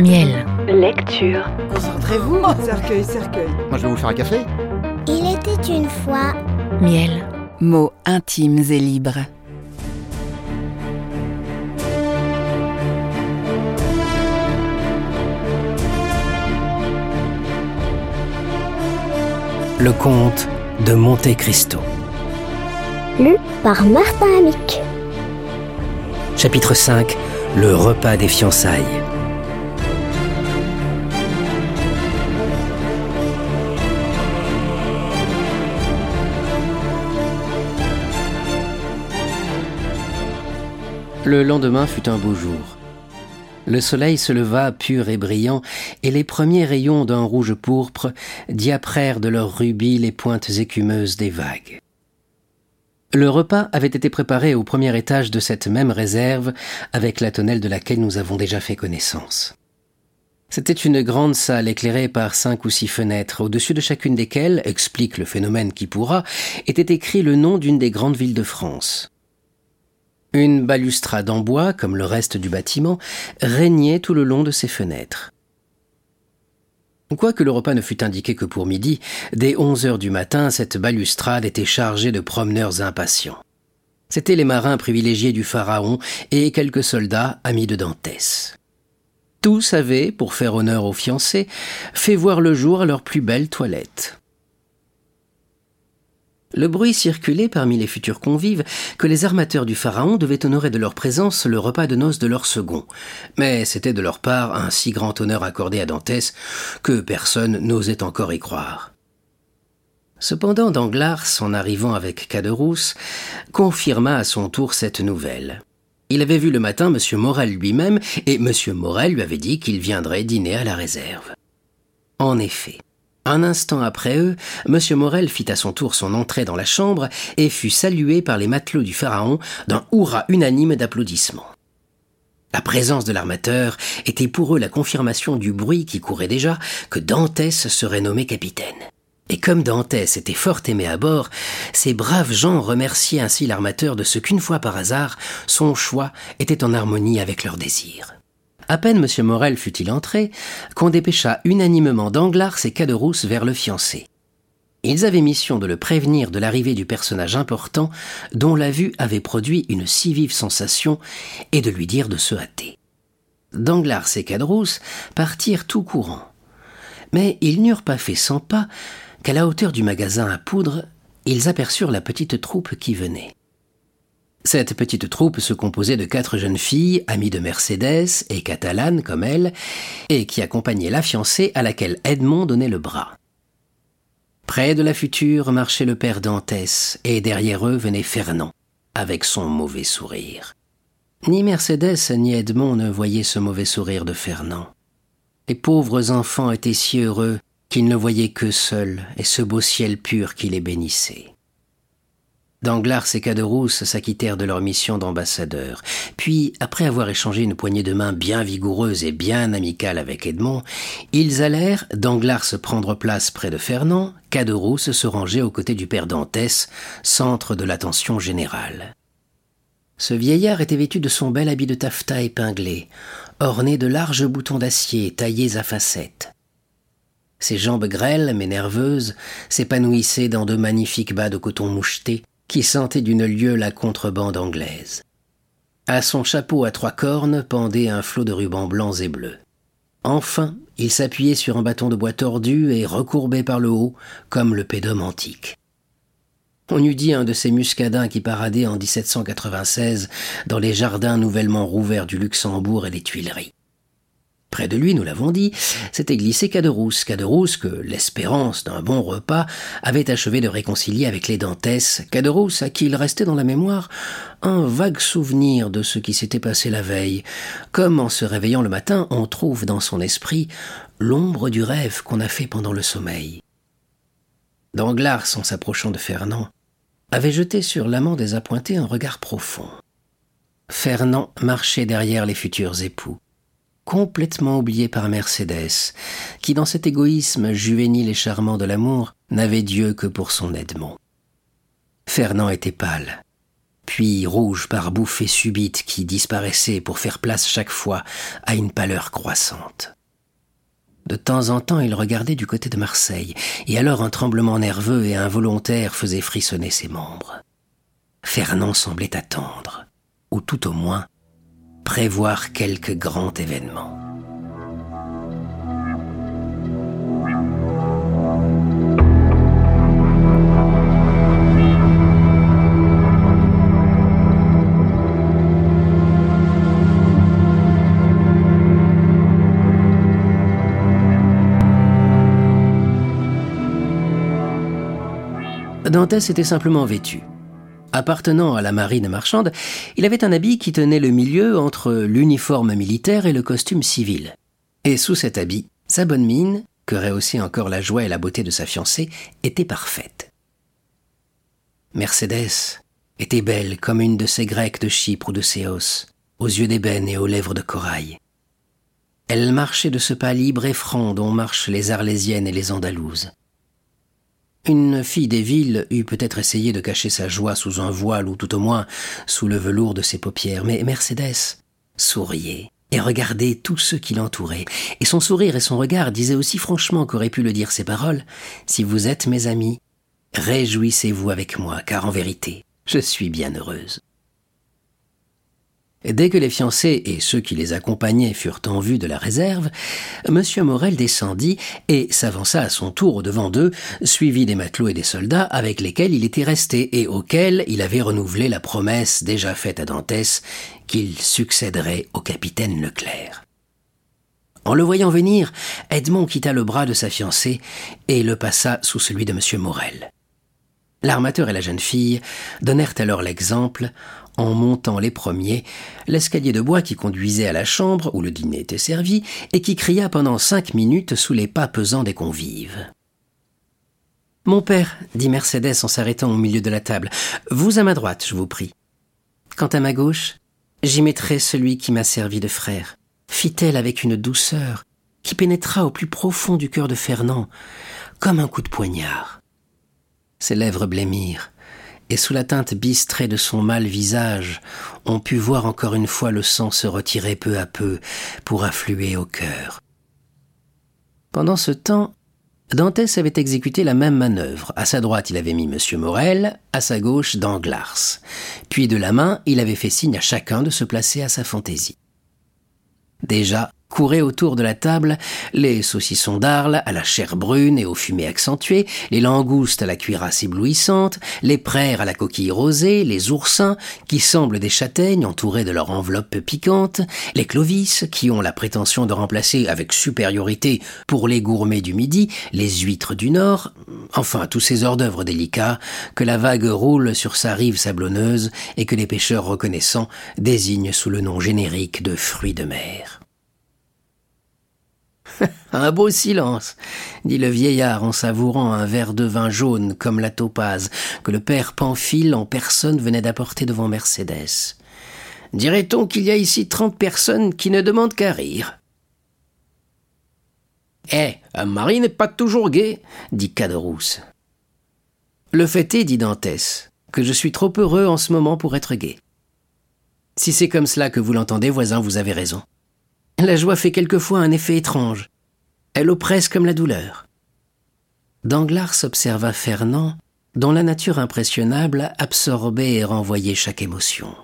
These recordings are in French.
Miel. Lecture. Concentrez-vous. Cercueil, cercueil. Moi, je vais vous faire un café. Il était une fois. Miel. Mots intimes et libres. Le comte de Monte Cristo. Lu par Martin Amic. Chapitre 5 Le repas des fiançailles. Le lendemain fut un beau jour. Le soleil se leva pur et brillant, et les premiers rayons d'un rouge pourpre diaprèrent de leur rubis les pointes écumeuses des vagues. Le repas avait été préparé au premier étage de cette même réserve, avec la tonnelle de laquelle nous avons déjà fait connaissance. C'était une grande salle éclairée par cinq ou six fenêtres, au-dessus de chacune desquelles, explique le phénomène qui pourra, était écrit le nom d'une des grandes villes de France. Une balustrade en bois, comme le reste du bâtiment, régnait tout le long de ces fenêtres. Quoique le repas ne fût indiqué que pour midi, dès onze heures du matin, cette balustrade était chargée de promeneurs impatients. C'étaient les marins privilégiés du Pharaon et quelques soldats amis de Dantès. Tous avaient, pour faire honneur aux fiancés, fait voir le jour à leur plus belle toilette. Le bruit circulait parmi les futurs convives que les armateurs du Pharaon devaient honorer de leur présence le repas de noces de leur second. Mais c'était de leur part un si grand honneur accordé à Dantès que personne n'osait encore y croire. Cependant, Danglars, en arrivant avec Caderousse, confirma à son tour cette nouvelle. Il avait vu le matin M. Morel lui-même, et M. Morel lui avait dit qu'il viendrait dîner à la réserve. En effet, un instant après eux, M. Morel fit à son tour son entrée dans la chambre et fut salué par les matelots du Pharaon d'un hurrah unanime d'applaudissements. La présence de l'armateur était pour eux la confirmation du bruit qui courait déjà que Dantès serait nommé capitaine. Et comme Dantès était fort aimé à bord, ces braves gens remerciaient ainsi l'armateur de ce qu'une fois par hasard, son choix était en harmonie avec leurs désirs. À peine M. Morel fut-il entré, qu'on dépêcha unanimement Danglars et Caderousse vers le fiancé. Ils avaient mission de le prévenir de l'arrivée du personnage important dont la vue avait produit une si vive sensation et de lui dire de se hâter. Danglars et Caderousse partirent tout courant. Mais ils n'eurent pas fait cent pas qu'à la hauteur du magasin à poudre, ils aperçurent la petite troupe qui venait. Cette petite troupe se composait de quatre jeunes filles, amies de Mercédès et catalanes comme elle, et qui accompagnaient la fiancée à laquelle Edmond donnait le bras. Près de la future marchait le père Dantès, et derrière eux venait Fernand, avec son mauvais sourire. Ni Mercédès ni Edmond ne voyaient ce mauvais sourire de Fernand. Les pauvres enfants étaient si heureux qu'ils ne voyaient que seuls et ce beau ciel pur qui les bénissait. Danglars et Caderousse s'acquittèrent de leur mission d'ambassadeurs. Puis, après avoir échangé une poignée de main bien vigoureuse et bien amicale avec Edmond, ils allèrent, Danglars prendre place près de Fernand, Caderousse se ranger aux côtés du père Dantès, centre de l'attention générale. Ce vieillard était vêtu de son bel habit de taffetas épinglé, orné de larges boutons d'acier taillés à facettes. Ses jambes grêles mais nerveuses s'épanouissaient dans de magnifiques bas de coton moucheté qui sentait d'une lieue la contrebande anglaise. À son chapeau à trois cornes pendait un flot de rubans blancs et bleus. Enfin, il s'appuyait sur un bâton de bois tordu et recourbé par le haut, comme le pédum antique. On eût dit un de ces muscadins qui paradaient en 1796 dans les jardins nouvellement rouverts du Luxembourg et des Tuileries. Près de lui, nous l'avons dit, s'était glissé Caderousse, Caderousse que l'espérance d'un bon repas avait achevé de réconcilier avec les Dantès, Caderousse à qui il restait dans la mémoire un vague souvenir de ce qui s'était passé la veille, comme en se réveillant le matin on trouve dans son esprit l'ombre du rêve qu'on a fait pendant le sommeil. Danglars, en s'approchant de Fernand, avait jeté sur l'amant désappointé un regard profond. Fernand marchait derrière les futurs époux complètement oublié par Mercédès, qui dans cet égoïsme juvénile et charmant de l'amour n'avait Dieu que pour son Edmond. Fernand était pâle, puis rouge par bouffées subites qui disparaissaient pour faire place chaque fois à une pâleur croissante. De temps en temps, il regardait du côté de Marseille, et alors un tremblement nerveux et involontaire faisait frissonner ses membres. Fernand semblait attendre, ou tout au moins prévoir quelque grand événement. Dantès était simplement vêtu. Appartenant à la marine marchande, il avait un habit qui tenait le milieu entre l'uniforme militaire et le costume civil. Et sous cet habit, sa bonne mine, que rehaussait encore la joie et la beauté de sa fiancée, était parfaite. Mercédès était belle comme une de ces Grecques de Chypre ou de Céos, aux yeux d'ébène et aux lèvres de corail. Elle marchait de ce pas libre et franc dont marchent les Arlésiennes et les Andalouses. Une fille des villes eût peut-être essayé de cacher sa joie sous un voile ou tout au moins sous le velours de ses paupières, mais Mercédès souriait et regardait tous ceux qui l'entouraient, et son sourire et son regard disaient aussi franchement qu'auraient pu le dire ses paroles Si vous êtes mes amis, réjouissez-vous avec moi, car en vérité, je suis bien heureuse. Dès que les fiancés et ceux qui les accompagnaient furent en vue de la réserve, M. Morel descendit et s'avança à son tour au-devant d'eux, suivi des matelots et des soldats avec lesquels il était resté et auxquels il avait renouvelé la promesse déjà faite à Dantès qu'il succéderait au capitaine Leclerc. En le voyant venir, Edmond quitta le bras de sa fiancée et le passa sous celui de M. Morel. L'armateur et la jeune fille donnèrent alors l'exemple en montant les premiers l'escalier de bois qui conduisait à la chambre où le dîner était servi et qui cria pendant cinq minutes sous les pas pesants des convives. Mon père, dit Mercédès en s'arrêtant au milieu de la table, vous à ma droite, je vous prie. Quant à ma gauche, j'y mettrai celui qui m'a servi de frère, fit-elle avec une douceur qui pénétra au plus profond du cœur de Fernand, comme un coup de poignard. Ses lèvres blêmirent, et sous la teinte bistrée de son mâle visage, on put voir encore une fois le sang se retirer peu à peu pour affluer au cœur. Pendant ce temps, Dantès avait exécuté la même manœuvre. À sa droite, il avait mis M. Morel, à sa gauche, Danglars. Puis de la main, il avait fait signe à chacun de se placer à sa fantaisie. Déjà, couraient autour de la table les saucissons d'Arles à la chair brune et aux fumées accentuées, les langoustes à la cuirasse éblouissante, les praires à la coquille rosée, les oursins qui semblent des châtaignes entourées de leur enveloppe piquante, les clovis qui ont la prétention de remplacer avec supériorité pour les gourmets du midi les huîtres du nord, enfin tous ces hors-d'œuvre délicats que la vague roule sur sa rive sablonneuse et que les pêcheurs reconnaissants désignent sous le nom générique de fruits de mer. un beau silence, dit le vieillard en savourant un verre de vin jaune comme la topaze que le père Pamphile en personne venait d'apporter devant Mercédès. Dirait-on qu'il y a ici trente personnes qui ne demandent qu'à rire Eh, un mari n'est pas toujours gai, dit Caderousse. Le fait est, dit Dantès, que je suis trop heureux en ce moment pour être gai. Si c'est comme cela que vous l'entendez, voisin, vous avez raison. La joie fait quelquefois un effet étrange. Elle oppresse comme la douleur. Danglars observa Fernand, dont la nature impressionnable absorbait et renvoyait chaque émotion.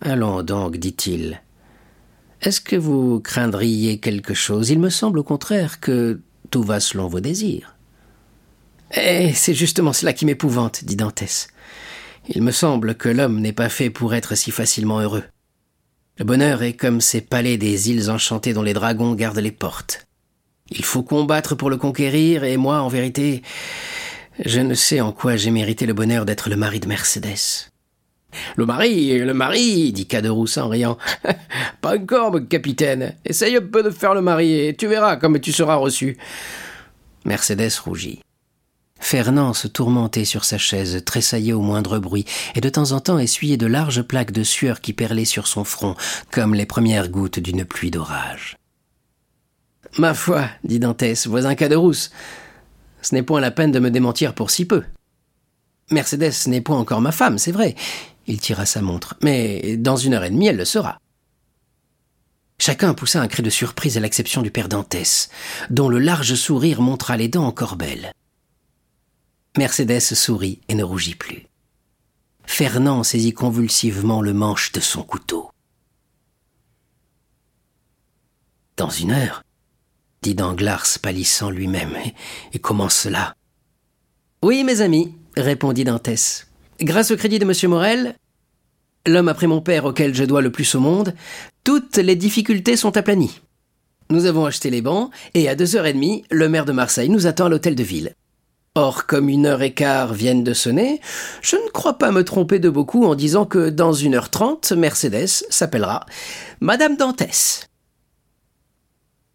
Allons donc, dit-il. Est-ce que vous craindriez quelque chose? Il me semble au contraire que tout va selon vos désirs. Eh, c'est justement cela qui m'épouvante, dit Dantès. Il me semble que l'homme n'est pas fait pour être si facilement heureux. Le bonheur est comme ces palais des îles enchantées dont les dragons gardent les portes. Il faut combattre pour le conquérir, et moi, en vérité, je ne sais en quoi j'ai mérité le bonheur d'être le mari de Mercédès. Le mari, le mari, dit Caderousse en riant. Pas encore, mon capitaine. Essaye un peu de faire le mari, et tu verras comme tu seras reçu. Mercédès rougit. Fernand se tourmentait sur sa chaise, tressaillait au moindre bruit, et de temps en temps essuyait de larges plaques de sueur qui perlaient sur son front, comme les premières gouttes d'une pluie d'orage. Ma foi, dit Dantès, voisin Caderousse, ce n'est point la peine de me démentir pour si peu. Mercedes n'est point encore ma femme, c'est vrai. Il tira sa montre. Mais dans une heure et demie, elle le sera. Chacun poussa un cri de surprise à l'exception du père Dantès, dont le large sourire montra les dents encore belles. Mercedes sourit et ne rougit plus. Fernand saisit convulsivement le manche de son couteau. Dans une heure, dit Danglars pâlissant lui-même. Et, comment cela? Oui, mes amis, répondit Dantès. Grâce au crédit de M. Morel, l'homme après mon père auquel je dois le plus au monde, toutes les difficultés sont aplanies. Nous avons acheté les bancs, et à deux heures et demie, le maire de Marseille nous attend à l'hôtel de ville. Or, comme une heure et quart viennent de sonner, je ne crois pas me tromper de beaucoup en disant que dans une heure trente, Mercedes s'appellera Madame Dantès.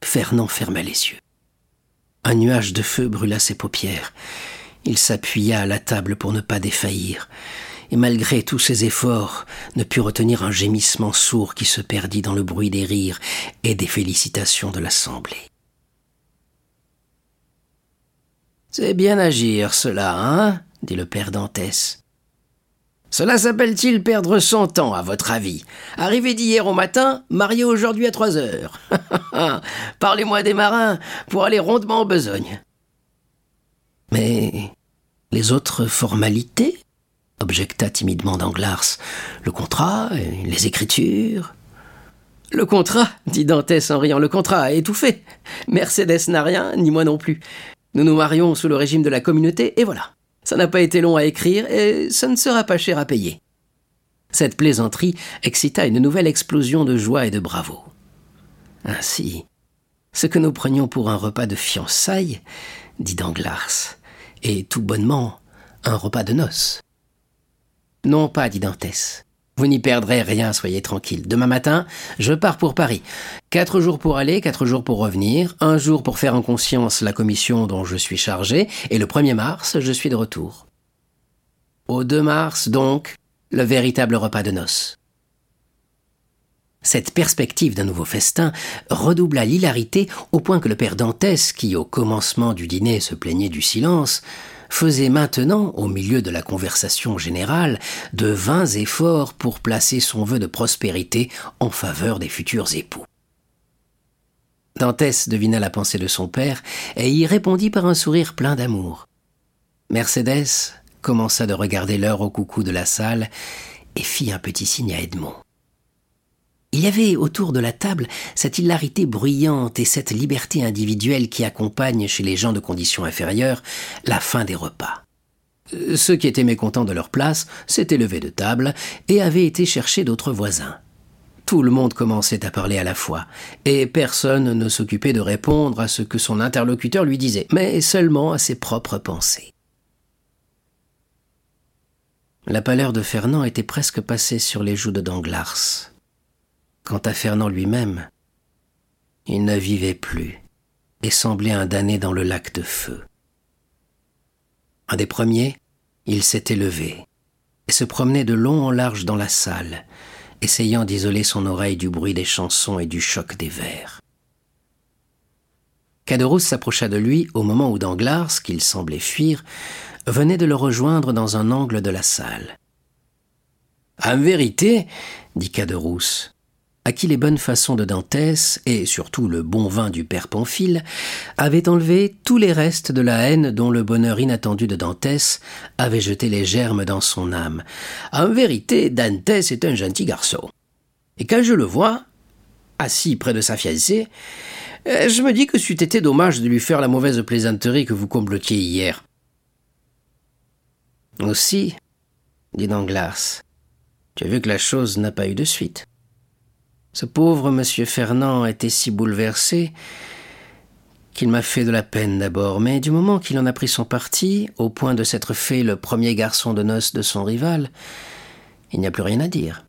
Fernand ferma les yeux. Un nuage de feu brûla ses paupières. Il s'appuya à la table pour ne pas défaillir, et malgré tous ses efforts, ne put retenir un gémissement sourd qui se perdit dans le bruit des rires et des félicitations de l'assemblée. C'est bien agir, cela, hein dit le père Dantès. Cela s'appelle-t-il perdre son temps, à votre avis? Arrivé d'hier au matin, marié aujourd'hui à trois heures. Parlez-moi des marins pour aller rondement en besogne. Mais les autres formalités? objecta timidement Danglars. Le contrat, les écritures. Le contrat, dit Dantès en riant, le contrat est tout fait. Mercedes n'a rien, ni moi non plus. Nous nous marions sous le régime de la communauté, et voilà. Ça n'a pas été long à écrire, et ça ne sera pas cher à payer. Cette plaisanterie excita une nouvelle explosion de joie et de bravo. Ainsi, ce que nous prenions pour un repas de fiançailles, dit Danglars, est tout bonnement un repas de noces. Non pas, dit Dantès. Vous n'y perdrez rien, soyez tranquille. Demain matin, je pars pour Paris. Quatre jours pour aller, quatre jours pour revenir, un jour pour faire en conscience la commission dont je suis chargé, et le 1er mars, je suis de retour. Au 2 mars, donc, le véritable repas de noces. Cette perspective d'un nouveau festin redoubla l'hilarité au point que le père Dantès, qui au commencement du dîner se plaignait du silence, faisait maintenant, au milieu de la conversation générale, de vains efforts pour placer son vœu de prospérité en faveur des futurs époux. Dantès devina la pensée de son père et y répondit par un sourire plein d'amour. Mercédès commença de regarder l'heure au coucou de la salle et fit un petit signe à Edmond. Il y avait autour de la table cette hilarité bruyante et cette liberté individuelle qui accompagne chez les gens de condition inférieure la fin des repas. Euh, ceux qui étaient mécontents de leur place s'étaient levés de table et avaient été chercher d'autres voisins. Tout le monde commençait à parler à la fois, et personne ne s'occupait de répondre à ce que son interlocuteur lui disait, mais seulement à ses propres pensées. La pâleur de Fernand était presque passée sur les joues de Danglars. Quant à Fernand lui-même, il ne vivait plus et semblait un damné dans le lac de feu. Un des premiers, il s'était levé et se promenait de long en large dans la salle, essayant d'isoler son oreille du bruit des chansons et du choc des vers. Caderousse s'approcha de lui au moment où Danglars, qu'il semblait fuir, venait de le rejoindre dans un angle de la salle. En vérité, dit Caderousse, à qui les bonnes façons de Dantès, et surtout le bon vin du père Pamphile, avaient enlevé tous les restes de la haine dont le bonheur inattendu de Dantès avait jeté les germes dans son âme. En vérité, Dantès est un gentil garçon. Et quand je le vois, assis près de sa fiancée, euh, je me dis que c'eût été dommage de lui faire la mauvaise plaisanterie que vous complotiez hier. Aussi, dit Danglars, tu as vu que la chose n'a pas eu de suite. Ce pauvre monsieur Fernand était si bouleversé qu'il m'a fait de la peine d'abord, mais du moment qu'il en a pris son parti, au point de s'être fait le premier garçon de noces de son rival, il n'y a plus rien à dire.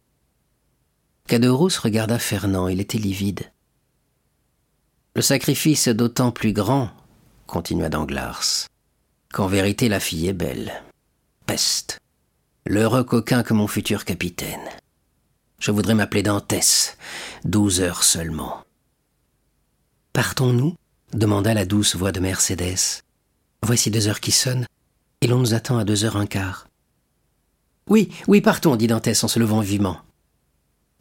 Caderousse regarda Fernand, il était livide. Le sacrifice est d'autant plus grand, continua Danglars, qu'en vérité la fille est belle. Peste. L'heureux coquin que mon futur capitaine. Je voudrais m'appeler Dantès. Douze heures seulement. Partons-nous? demanda la douce voix de Mercédès. Voici deux heures qui sonnent, et l'on nous attend à deux heures un quart. Oui, oui, partons, dit Dantès en se levant vivement.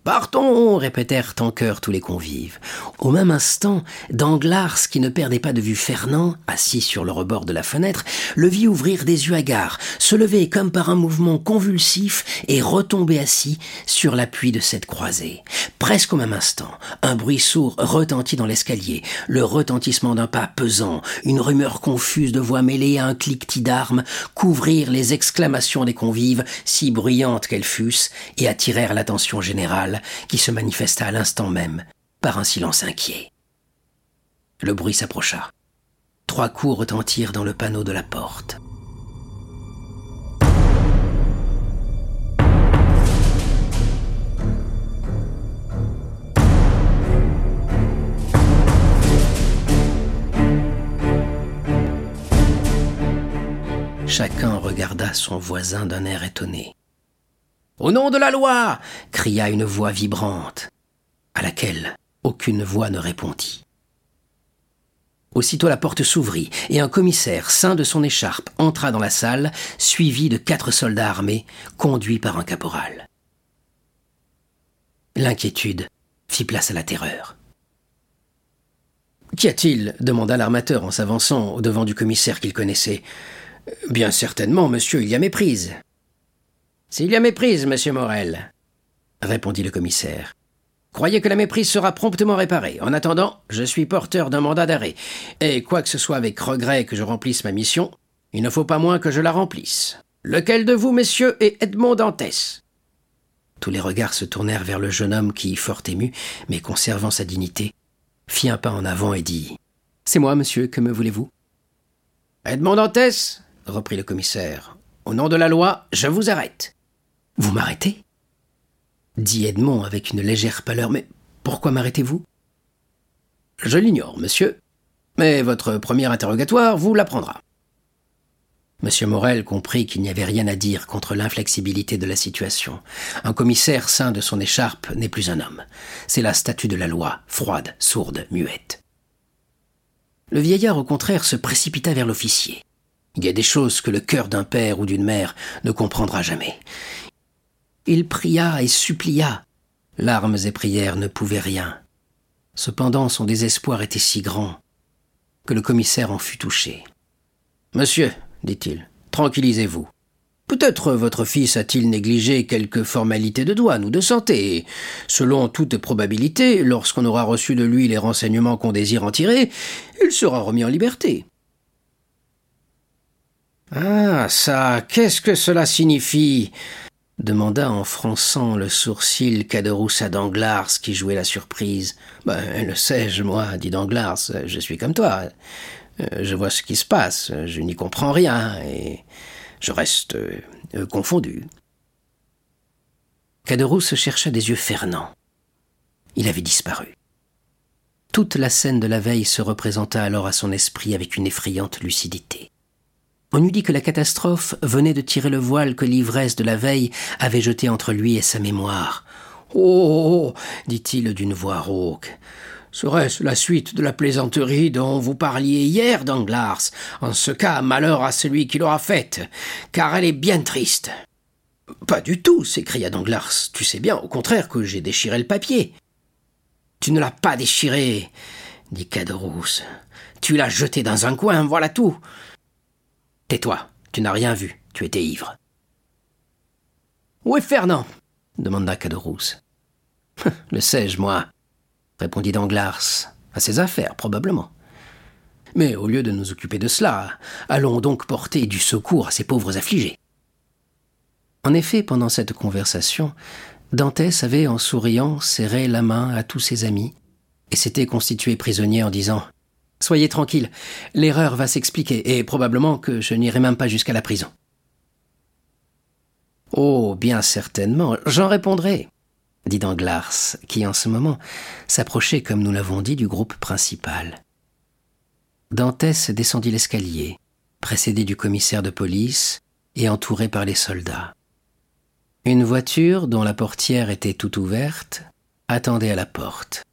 Partons répétèrent en chœur tous les convives. Au même instant, Danglars, qui ne perdait pas de vue Fernand, assis sur le rebord de la fenêtre, le vit ouvrir des yeux hagards, se lever comme par un mouvement convulsif et retomber assis sur l'appui de cette croisée. Presque au même instant, un bruit sourd retentit dans l'escalier, le retentissement d'un pas pesant, une rumeur confuse de voix mêlée à un cliquetis d'armes couvrirent les exclamations des convives, si bruyantes qu'elles fussent, et attirèrent l'attention qui se manifesta à l'instant même par un silence inquiet. Le bruit s'approcha. Trois coups retentirent dans le panneau de la porte. Chacun regarda son voisin d'un air étonné. Au nom de la loi cria une voix vibrante, à laquelle aucune voix ne répondit. Aussitôt la porte s'ouvrit, et un commissaire, ceint de son écharpe, entra dans la salle, suivi de quatre soldats armés, conduits par un caporal. L'inquiétude fit place à la terreur. Qu'y a-t-il? demanda l'armateur en s'avançant au devant du commissaire qu'il connaissait. Bien certainement, monsieur, il y a méprise. S'il y a méprise, monsieur Morel, répondit le commissaire. Croyez que la méprise sera promptement réparée. En attendant, je suis porteur d'un mandat d'arrêt, et quoi que ce soit avec regret que je remplisse ma mission, il ne faut pas moins que je la remplisse. Lequel de vous, messieurs, est Edmond Dantès? Tous les regards se tournèrent vers le jeune homme qui, fort ému, mais conservant sa dignité, fit un pas en avant et dit C'est moi, monsieur, que me voulez-vous? Edmond Dantès reprit le commissaire. Au nom de la loi, je vous arrête. Vous m'arrêtez? Dit Edmond avec une légère pâleur. Mais pourquoi m'arrêtez-vous? Je l'ignore, monsieur. Mais votre premier interrogatoire vous l'apprendra. Monsieur Morel comprit qu'il n'y avait rien à dire contre l'inflexibilité de la situation. Un commissaire saint de son écharpe n'est plus un homme. C'est la statue de la loi, froide, sourde, muette. Le vieillard, au contraire, se précipita vers l'officier. Il y a des choses que le cœur d'un père ou d'une mère ne comprendra jamais. Il pria et supplia. Larmes et prières ne pouvaient rien. Cependant son désespoir était si grand que le commissaire en fut touché. Monsieur, dit-il, tranquillisez-vous. Peut-être votre fils a-t-il négligé quelques formalités de douane ou de santé, et, selon toute probabilité, lorsqu'on aura reçu de lui les renseignements qu'on désire en tirer, il sera remis en liberté. Ah, ça, qu'est-ce que cela signifie? Demanda en fronçant le sourcil Caderousse à Danglars qui jouait la surprise. Ben, le sais-je, moi, dit Danglars, je suis comme toi. Euh, je vois ce qui se passe, je n'y comprends rien, et je reste euh, confondu. Caderousse chercha des yeux Fernand. Il avait disparu. Toute la scène de la veille se représenta alors à son esprit avec une effrayante lucidité. On eût dit que la catastrophe venait de tirer le voile que l'ivresse de la veille avait jeté entre lui et sa mémoire. Oh dit-il d'une voix rauque. Serait-ce la suite de la plaisanterie dont vous parliez hier, Danglars? En ce cas, malheur à celui qui l'aura faite, car elle est bien triste. Pas du tout, s'écria Danglars. Tu sais bien, au contraire, que j'ai déchiré le papier. Tu ne l'as pas déchiré, dit Caderousse. Tu l'as jeté dans un coin, voilà tout. Tais-toi, tu n'as rien vu, tu étais ivre. Où est Fernand? demanda Caderousse. Le sais-je, moi? répondit Danglars. À ses affaires, probablement. Mais au lieu de nous occuper de cela, allons donc porter du secours à ces pauvres affligés. En effet, pendant cette conversation, Dantès avait, en souriant, serré la main à tous ses amis et s'était constitué prisonnier en disant Soyez tranquille, l'erreur va s'expliquer, et probablement que je n'irai même pas jusqu'à la prison. Oh, bien certainement, j'en répondrai, dit Danglars, qui en ce moment s'approchait, comme nous l'avons dit, du groupe principal. Dantès descendit l'escalier, précédé du commissaire de police et entouré par les soldats. Une voiture, dont la portière était toute ouverte, attendait à la porte.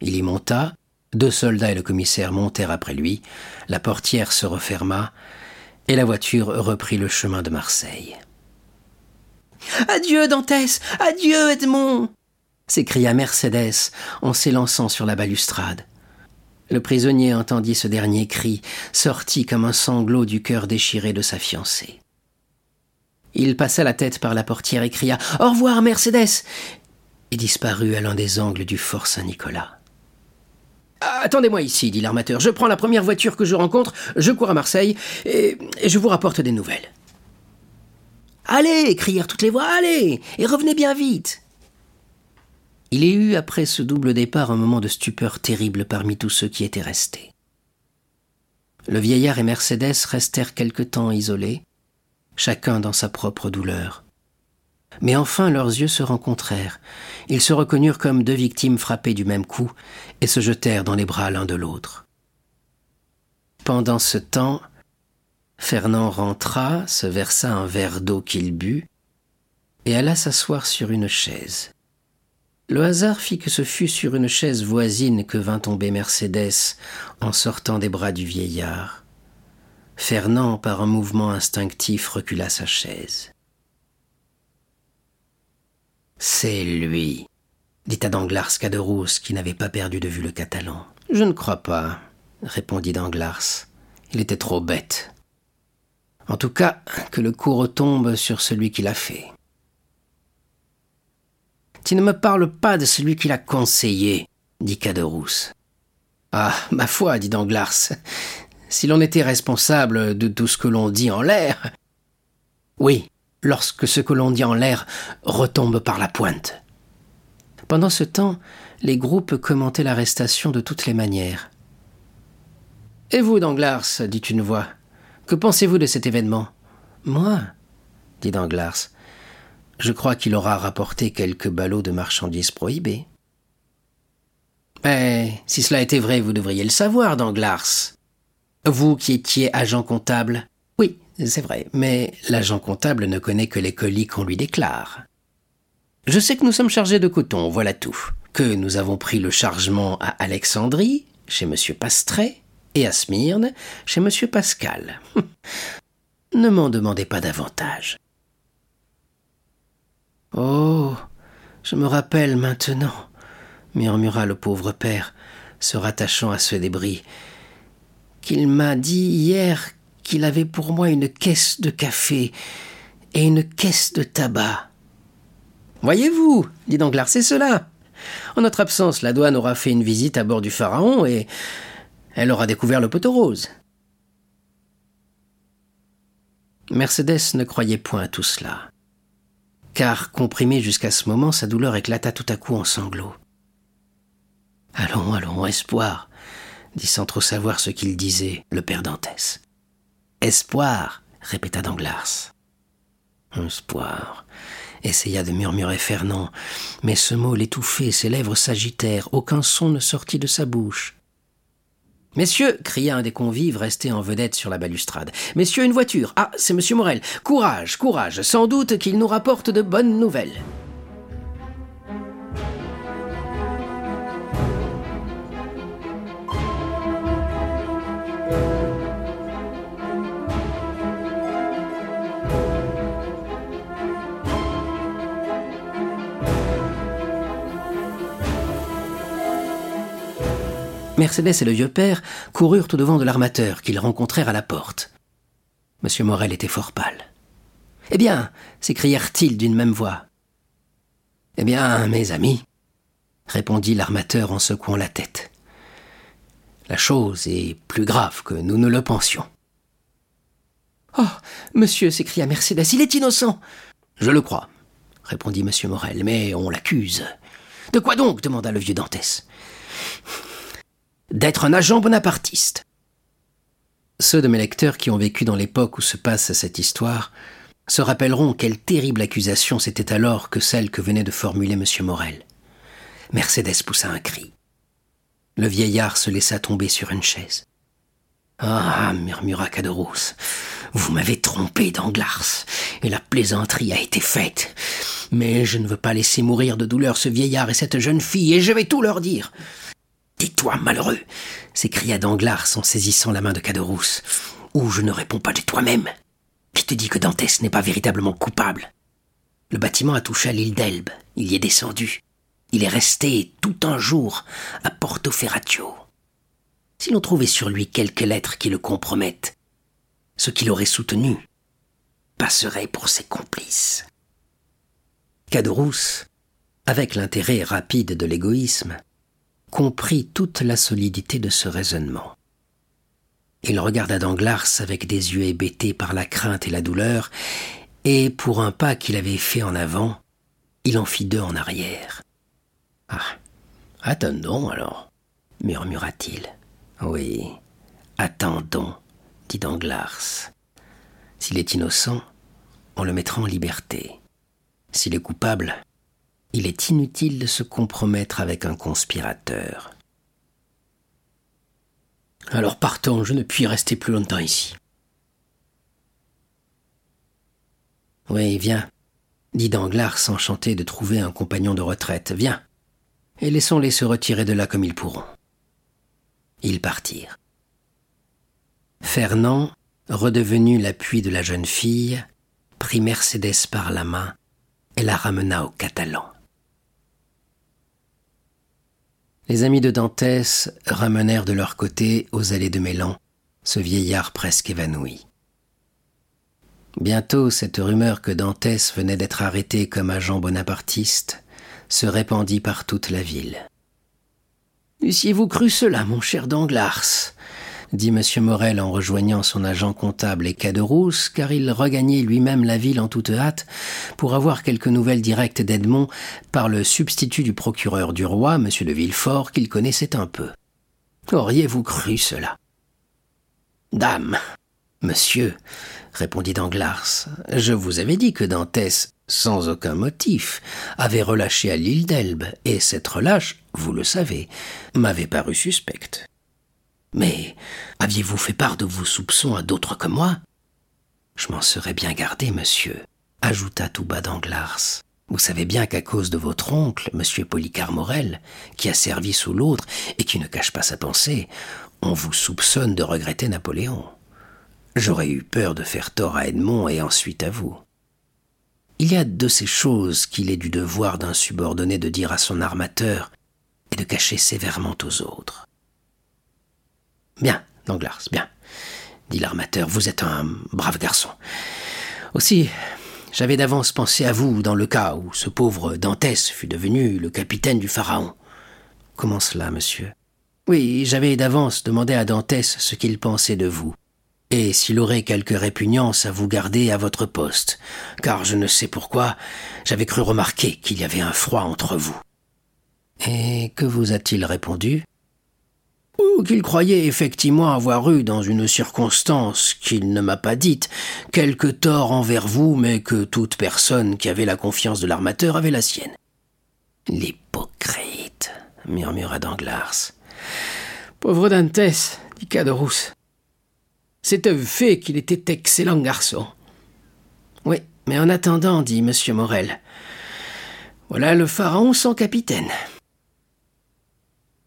Il y monta, deux soldats et le commissaire montèrent après lui, la portière se referma, et la voiture reprit le chemin de Marseille. Adieu, Dantès Adieu, Edmond s'écria Mercédès en s'élançant sur la balustrade. Le prisonnier entendit ce dernier cri, sorti comme un sanglot du cœur déchiré de sa fiancée. Il passa la tête par la portière et cria Au revoir, Mercédès et disparut à l'un des angles du fort Saint-Nicolas. Attendez-moi ici, dit l'armateur. Je prends la première voiture que je rencontre, je cours à Marseille et, et je vous rapporte des nouvelles. Allez crièrent toutes les voix, allez Et revenez bien vite Il y eut après ce double départ un moment de stupeur terrible parmi tous ceux qui étaient restés. Le vieillard et Mercédès restèrent quelque temps isolés, chacun dans sa propre douleur. Mais enfin leurs yeux se rencontrèrent. Ils se reconnurent comme deux victimes frappées du même coup et se jetèrent dans les bras l'un de l'autre. Pendant ce temps, Fernand rentra, se versa un verre d'eau qu'il but, et alla s'asseoir sur une chaise. Le hasard fit que ce fut sur une chaise voisine que vint tomber Mercédès en sortant des bras du vieillard. Fernand, par un mouvement instinctif, recula sa chaise. C'est lui, dit à Danglars Caderousse, qui n'avait pas perdu de vue le catalan. Je ne crois pas, répondit Danglars. Il était trop bête. En tout cas, que le coup retombe sur celui qui l'a fait. Tu ne me parles pas de celui qui l'a conseillé, dit Caderousse. Ah, ma foi, dit Danglars, si l'on était responsable de tout ce que l'on dit en l'air. Oui, lorsque ce que l'on dit en l'air retombe par la pointe. Pendant ce temps, les groupes commentaient l'arrestation de toutes les manières. Et vous, Danglars dit une voix, que pensez-vous de cet événement Moi dit Danglars. Je crois qu'il aura rapporté quelques ballots de marchandises prohibées. Mais si cela était vrai, vous devriez le savoir, Danglars. Vous qui étiez agent comptable, c'est vrai, mais l'agent comptable ne connaît que les colis qu'on lui déclare. Je sais que nous sommes chargés de coton, voilà tout. Que nous avons pris le chargement à Alexandrie, chez M. Pastret, et à Smyrne, chez M. Pascal. ne m'en demandez pas davantage. Oh, je me rappelle maintenant, murmura le pauvre père, se rattachant à ce débris, qu'il m'a dit hier qu'il avait pour moi une caisse de café et une caisse de tabac. Voyez-vous, dit Danglars, c'est cela. En notre absence, la douane aura fait une visite à bord du Pharaon et elle aura découvert le poteau rose. Mercedes ne croyait point à tout cela, car, comprimée jusqu'à ce moment, sa douleur éclata tout à coup en sanglots. Allons, allons, espoir, dit sans trop savoir ce qu'il disait le père Dantès. Espoir, répéta Danglars. Espoir, essaya de murmurer Fernand, mais ce mot l'étouffait, ses lèvres s'agitèrent, aucun son ne sortit de sa bouche. Messieurs, cria un des convives restés en vedette sur la balustrade. Messieurs, une voiture. Ah, c'est monsieur Morel. Courage, courage. Sans doute qu'il nous rapporte de bonnes nouvelles. Mercédès et le vieux père coururent au devant de l'armateur, qu'ils rencontrèrent à la porte. Monsieur Morel était fort pâle. Eh bien, s'écrièrent-ils d'une même voix. Eh bien, mes amis, répondit l'armateur en secouant la tête. La chose est plus grave que nous ne le pensions. Oh, monsieur, s'écria Mercédès, il est innocent. Je le crois, répondit monsieur Morel, mais on l'accuse. De quoi donc? demanda le vieux Dantès d'être un agent bonapartiste. Ceux de mes lecteurs qui ont vécu dans l'époque où se passe cette histoire se rappelleront quelle terrible accusation c'était alors que celle que venait de formuler M. Morel. Mercédès poussa un cri. Le vieillard se laissa tomber sur une chaise. Ah, murmura Caderousse, vous m'avez trompé, Danglars, et la plaisanterie a été faite. Mais je ne veux pas laisser mourir de douleur ce vieillard et cette jeune fille, et je vais tout leur dire. Tais-toi, malheureux s'écria Danglars en saisissant la main de Caderousse. Ou je ne réponds pas de toi-même. Qui te dit que Dantès n'est pas véritablement coupable Le bâtiment a touché à l'île d'Elbe. Il y est descendu. Il est resté tout un jour à Porto Ferraccio. Si l'on trouvait sur lui quelques lettres qui le compromettent, ce qu'il aurait soutenu passerait pour ses complices. Caderousse, avec l'intérêt rapide de l'égoïsme, comprit toute la solidité de ce raisonnement. Il regarda Danglars avec des yeux hébétés par la crainte et la douleur, et pour un pas qu'il avait fait en avant, il en fit deux en arrière. Ah, attendons alors, murmura-t-il. Oui, attendons, dit Danglars. S'il est innocent, on le mettra en liberté. S'il est coupable, il est inutile de se compromettre avec un conspirateur. Alors partons, je ne puis rester plus longtemps ici. Oui, viens, dit Danglars enchanté de trouver un compagnon de retraite. Viens, et laissons-les se retirer de là comme ils pourront. Ils partirent. Fernand, redevenu l'appui de la jeune fille, prit Mercédès par la main et la ramena au Catalan. Les amis de Dantès ramenèrent de leur côté aux allées de Mélan ce vieillard presque évanoui. Bientôt cette rumeur que Dantès venait d'être arrêté comme agent bonapartiste se répandit par toute la ville. Eussiez-vous cru cela, mon cher Danglars? Dit M. Morel en rejoignant son agent comptable et Caderousse, car il regagnait lui-même la ville en toute hâte pour avoir quelques nouvelles directes d'Edmond par le substitut du procureur du roi, M. de Villefort, qu'il connaissait un peu. Auriez-vous cru cela? Dame, monsieur, répondit Danglars, je vous avais dit que Dantès, sans aucun motif, avait relâché à l'île d'Elbe, et cette relâche, vous le savez, m'avait paru suspecte. Mais aviez-vous fait part de vos soupçons à d'autres que moi? Je m'en serais bien gardé, monsieur, ajouta tout bas Danglars. Vous savez bien qu'à cause de votre oncle, monsieur Polycar Morel, qui a servi sous l'autre et qui ne cache pas sa pensée, on vous soupçonne de regretter Napoléon. J'aurais eu peur de faire tort à Edmond et ensuite à vous. Il y a de ces choses qu'il est du devoir d'un subordonné de dire à son armateur et de cacher sévèrement aux autres. Bien, Danglars, bien, dit l'armateur, vous êtes un brave garçon. Aussi, j'avais d'avance pensé à vous dans le cas où ce pauvre Dantès fût devenu le capitaine du Pharaon. Comment cela, monsieur? Oui, j'avais d'avance demandé à Dantès ce qu'il pensait de vous, et s'il aurait quelque répugnance à vous garder à votre poste, car je ne sais pourquoi, j'avais cru remarquer qu'il y avait un froid entre vous. Et que vous a-t-il répondu? Qu'il croyait effectivement avoir eu, dans une circonstance qu'il ne m'a pas dite, quelque tort envers vous, mais que toute personne qui avait la confiance de l'armateur avait la sienne. L'hypocrite, murmura Danglars. Pauvre Dantès, dit Caderousse. C'est un fait qu'il était excellent garçon. Oui, mais en attendant, dit M. Morel, voilà le pharaon sans capitaine.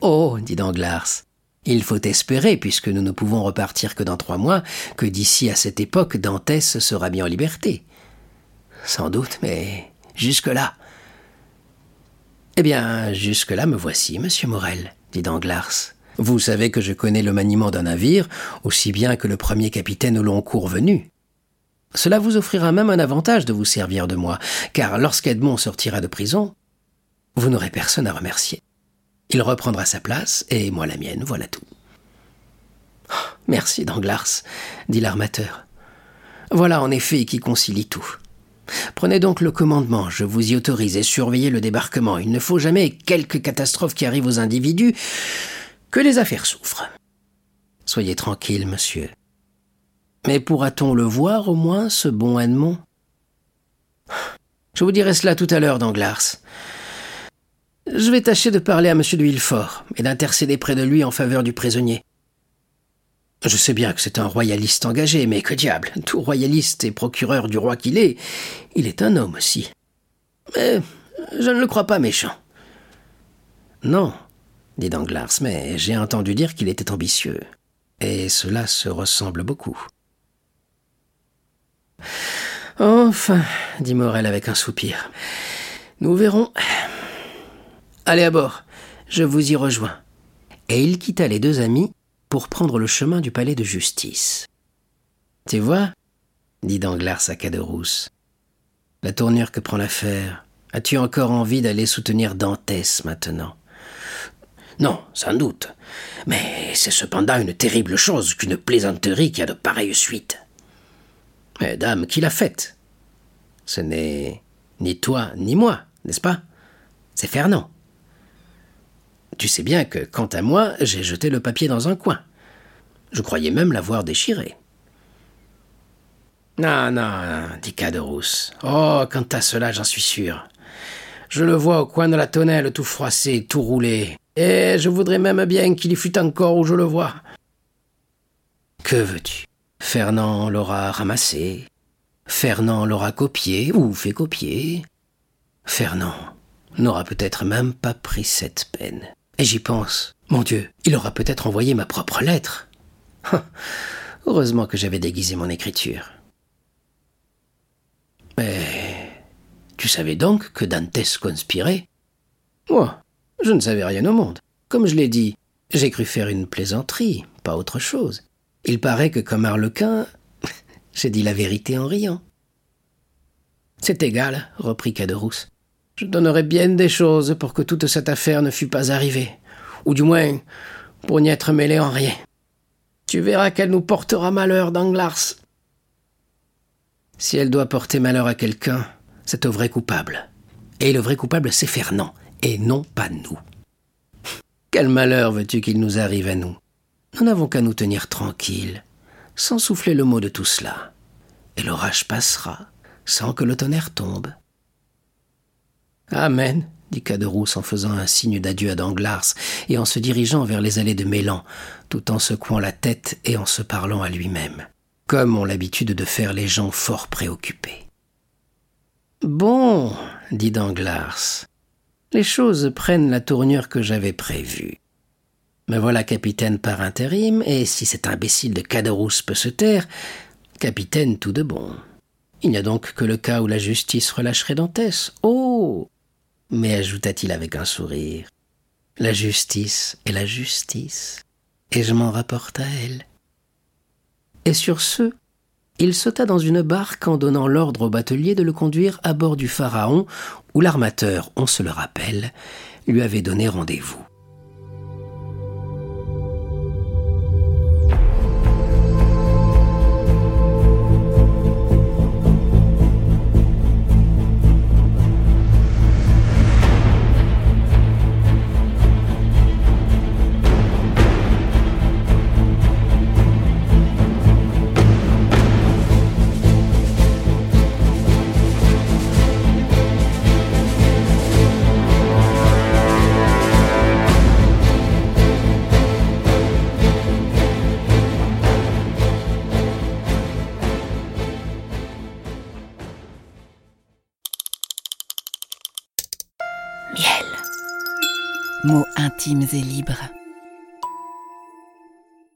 Oh, dit Danglars, il faut espérer, puisque nous ne pouvons repartir que dans trois mois, que d'ici à cette époque Dantès sera bien en liberté. Sans doute, mais jusque-là. Eh bien, jusque-là me voici, monsieur Morel, dit Danglars. Vous savez que je connais le maniement d'un navire aussi bien que le premier capitaine au long cours venu. Cela vous offrira même un avantage de vous servir de moi, car lorsqu'Edmond sortira de prison, vous n'aurez personne à remercier. Il reprendra sa place, et moi la mienne, voilà tout. Oh, merci, Danglars, dit l'armateur. Voilà en effet qui concilie tout. Prenez donc le commandement, je vous y autorise, et surveillez le débarquement. Il ne faut jamais, quelque catastrophe qui arrive aux individus, que les affaires souffrent. Soyez tranquille, monsieur. Mais pourra-t-on le voir au moins, ce bon Edmond? Je vous dirai cela tout à l'heure, Danglars. Je vais tâcher de parler à M. de Villefort et d'intercéder près de lui en faveur du prisonnier. Je sais bien que c'est un royaliste engagé, mais que diable, tout royaliste et procureur du roi qu'il est, il est un homme aussi. Mais je ne le crois pas méchant. Non, dit Danglars, mais j'ai entendu dire qu'il était ambitieux, et cela se ressemble beaucoup. Enfin, dit Morel avec un soupir. Nous verrons. Allez à bord, je vous y rejoins. Et il quitta les deux amis pour prendre le chemin du palais de justice. Tu vois, dit Danglars à Caderousse, la tournure que prend l'affaire. As-tu encore envie d'aller soutenir Dantès maintenant? Non, sans doute. Mais c'est cependant une terrible chose qu'une plaisanterie qui a de pareilles suites. Eh, dame, qui l'a faite? Ce n'est ni toi ni moi, n'est-ce pas? C'est Fernand. Tu sais bien que, quant à moi, j'ai jeté le papier dans un coin. Je croyais même l'avoir déchiré. Non, non, dit Caderousse. Oh, quant à cela, j'en suis sûr. Je le vois au coin de la tonnelle, tout froissé, tout roulé. Et je voudrais même bien qu'il y fût encore où je le vois. Que veux-tu? Fernand l'aura ramassé. Fernand l'aura copié ou fait copier. Fernand n'aura peut-être même pas pris cette peine. Et j'y pense. Mon Dieu, il aura peut-être envoyé ma propre lettre. Heureusement que j'avais déguisé mon écriture. Mais tu savais donc que Dantès conspirait? Moi, je ne savais rien au monde. Comme je l'ai dit, j'ai cru faire une plaisanterie, pas autre chose. Il paraît que comme Harlequin, j'ai dit la vérité en riant. C'est égal, reprit Caderousse. Je donnerais bien des choses pour que toute cette affaire ne fût pas arrivée, ou du moins pour n'y être mêlé en rien. Tu verras qu'elle nous portera malheur, Danglars. Si elle doit porter malheur à quelqu'un, c'est au vrai coupable. Et le vrai coupable, c'est Fernand, et non pas nous. Quel malheur veux-tu qu'il nous arrive à nous? Nous n'avons qu'à nous tenir tranquilles, sans souffler le mot de tout cela. Et l'orage passera, sans que le tonnerre tombe. Amen, dit Caderousse en faisant un signe d'adieu à Danglars et en se dirigeant vers les allées de Mélan, tout en secouant la tête et en se parlant à lui-même, comme ont l'habitude de faire les gens fort préoccupés. Bon, dit Danglars, les choses prennent la tournure que j'avais prévue. Me voilà capitaine par intérim, et si cet imbécile de Caderousse peut se taire, capitaine tout de bon. Il n'y a donc que le cas où la justice relâcherait Dantès. Oh Mais ajouta-t-il avec un sourire, la justice est la justice, et je m'en rapporte à elle. Et sur ce, il sauta dans une barque en donnant l'ordre au batelier de le conduire à bord du Pharaon, où l'armateur, on se le rappelle, lui avait donné rendez-vous.